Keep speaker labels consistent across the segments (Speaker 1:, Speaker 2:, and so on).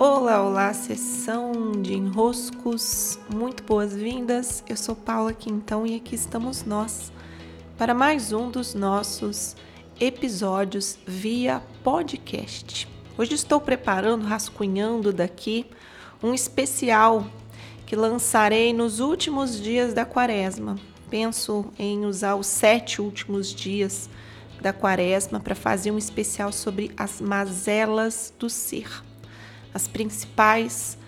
Speaker 1: Olá, olá, sessão de enroscos, muito boas-vindas. Eu sou Paula Quintão e aqui estamos nós para mais um dos nossos episódios via podcast. Hoje estou preparando, rascunhando daqui um especial que lançarei nos últimos dias da quaresma. Penso em usar os sete últimos dias da quaresma para fazer um especial sobre as mazelas do ser as principais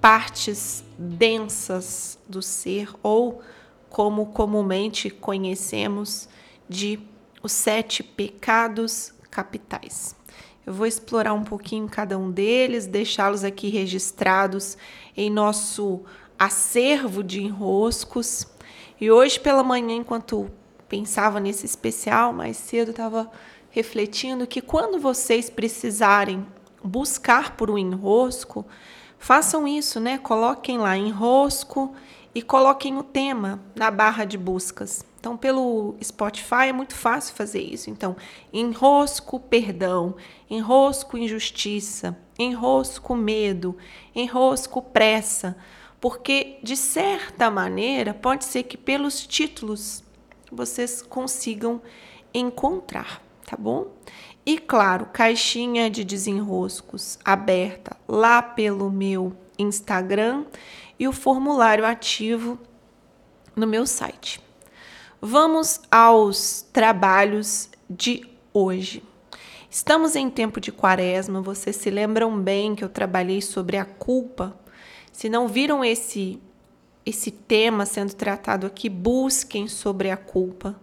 Speaker 1: partes densas do ser, ou como comumente conhecemos, de os sete pecados capitais. Eu vou explorar um pouquinho cada um deles, deixá-los aqui registrados em nosso acervo de enroscos. E hoje pela manhã, enquanto pensava nesse especial, mais cedo estava refletindo que quando vocês precisarem buscar por um enrosco, façam isso, né? Coloquem lá enrosco e coloquem o tema na barra de buscas. Então, pelo Spotify é muito fácil fazer isso. Então, enrosco perdão, enrosco injustiça, enrosco medo, enrosco pressa, porque de certa maneira pode ser que pelos títulos vocês consigam encontrar, tá bom? E claro, caixinha de desenroscos aberta lá pelo meu Instagram e o formulário ativo no meu site. Vamos aos trabalhos de hoje. Estamos em tempo de quaresma, vocês se lembram bem que eu trabalhei sobre a culpa. Se não viram esse esse tema sendo tratado aqui, busquem sobre a culpa.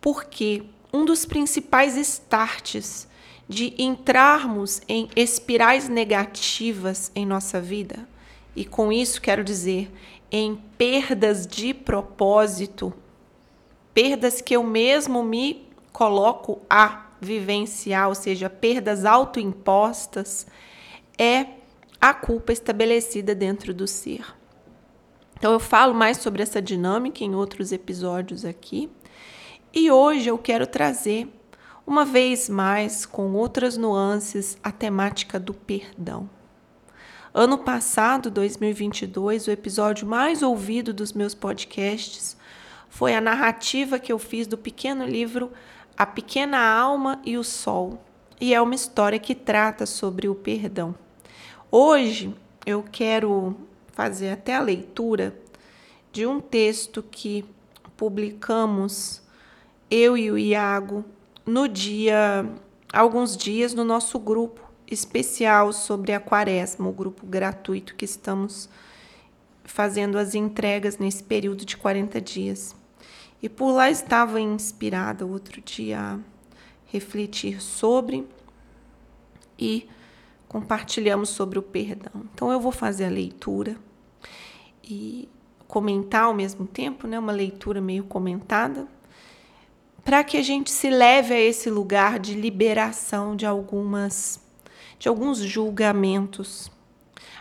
Speaker 1: Porque um dos principais starts de entrarmos em espirais negativas em nossa vida, e com isso quero dizer em perdas de propósito, perdas que eu mesmo me coloco a vivenciar, ou seja, perdas autoimpostas, é a culpa estabelecida dentro do ser. Então eu falo mais sobre essa dinâmica em outros episódios aqui. E hoje eu quero trazer, uma vez mais, com outras nuances, a temática do perdão. Ano passado, 2022, o episódio mais ouvido dos meus podcasts foi a narrativa que eu fiz do pequeno livro A Pequena Alma e o Sol, e é uma história que trata sobre o perdão. Hoje eu quero fazer até a leitura de um texto que publicamos eu e o Iago no dia, alguns dias no nosso grupo especial sobre a quaresma, o grupo gratuito que estamos fazendo as entregas nesse período de 40 dias. E por lá estava inspirada outro dia a refletir sobre e compartilhamos sobre o perdão. Então eu vou fazer a leitura e comentar ao mesmo tempo, né, uma leitura meio comentada para que a gente se leve a esse lugar de liberação de algumas de alguns julgamentos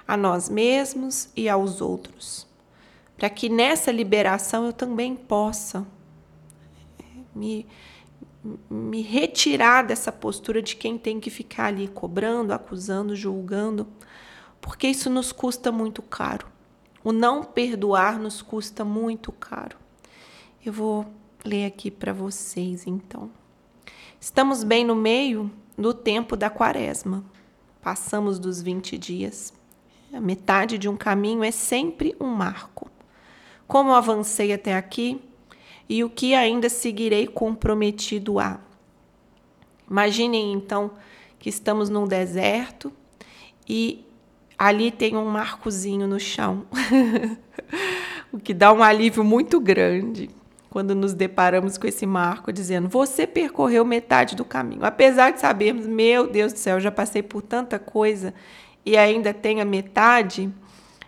Speaker 1: a nós mesmos e aos outros. Para que nessa liberação eu também possa me, me retirar dessa postura de quem tem que ficar ali cobrando, acusando, julgando, porque isso nos custa muito caro. O não perdoar nos custa muito caro. Eu vou ler aqui para vocês, então. Estamos bem no meio do tempo da quaresma. Passamos dos 20 dias. A metade de um caminho é sempre um marco. Como avancei até aqui e o que ainda seguirei comprometido a. Imaginem então que estamos num deserto e ali tem um marcozinho no chão, o que dá um alívio muito grande quando nos deparamos com esse marco dizendo: você percorreu metade do caminho. Apesar de sabermos, meu Deus do céu, já passei por tanta coisa e ainda tenho a metade,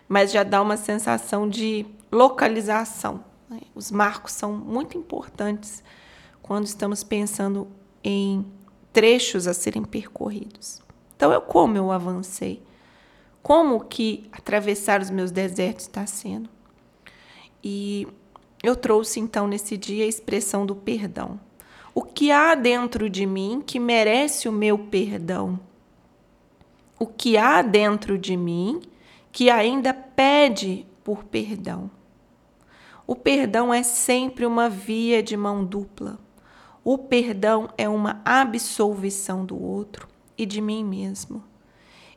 Speaker 1: mas já dá uma sensação de localização. Né? Os marcos são muito importantes quando estamos pensando em trechos a serem percorridos. Então, eu como eu avancei? Como que atravessar os meus desertos está sendo? E eu trouxe então nesse dia a expressão do perdão. O que há dentro de mim que merece o meu perdão? o que há dentro de mim que ainda pede por perdão. O perdão é sempre uma via de mão dupla. O perdão é uma absolvição do outro e de mim mesmo.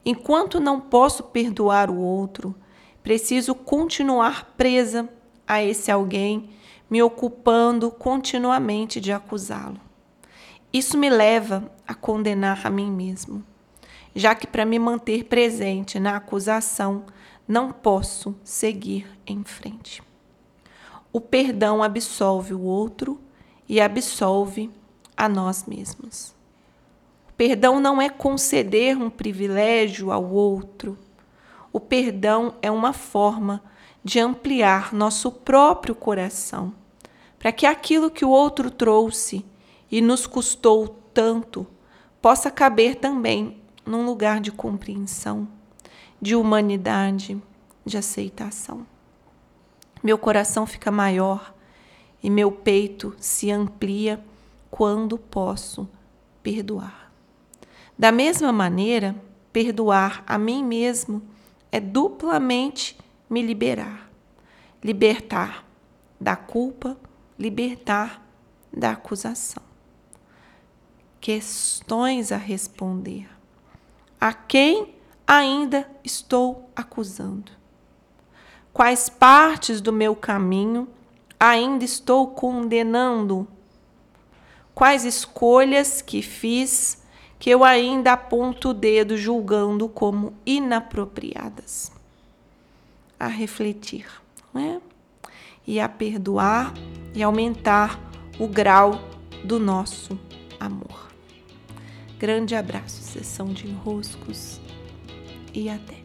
Speaker 1: Enquanto não posso perdoar o outro, preciso continuar presa a esse alguém, me ocupando continuamente de acusá-lo. Isso me leva a condenar a mim mesmo, já que para me manter presente na acusação não posso seguir em frente. O perdão absolve o outro e absolve a nós mesmos. O perdão não é conceder um privilégio ao outro. O perdão é uma forma de ampliar nosso próprio coração, para que aquilo que o outro trouxe e nos custou tanto possa caber também num lugar de compreensão, de humanidade, de aceitação. Meu coração fica maior e meu peito se amplia quando posso perdoar. Da mesma maneira, perdoar a mim mesmo é duplamente me liberar. Libertar da culpa, libertar da acusação. Questões a responder. A quem ainda estou acusando? Quais partes do meu caminho ainda estou condenando? Quais escolhas que fiz que eu ainda aponto o dedo julgando como inapropriadas? a refletir, né? E a perdoar e aumentar o grau do nosso amor. Grande abraço, sessão de enroscos e até.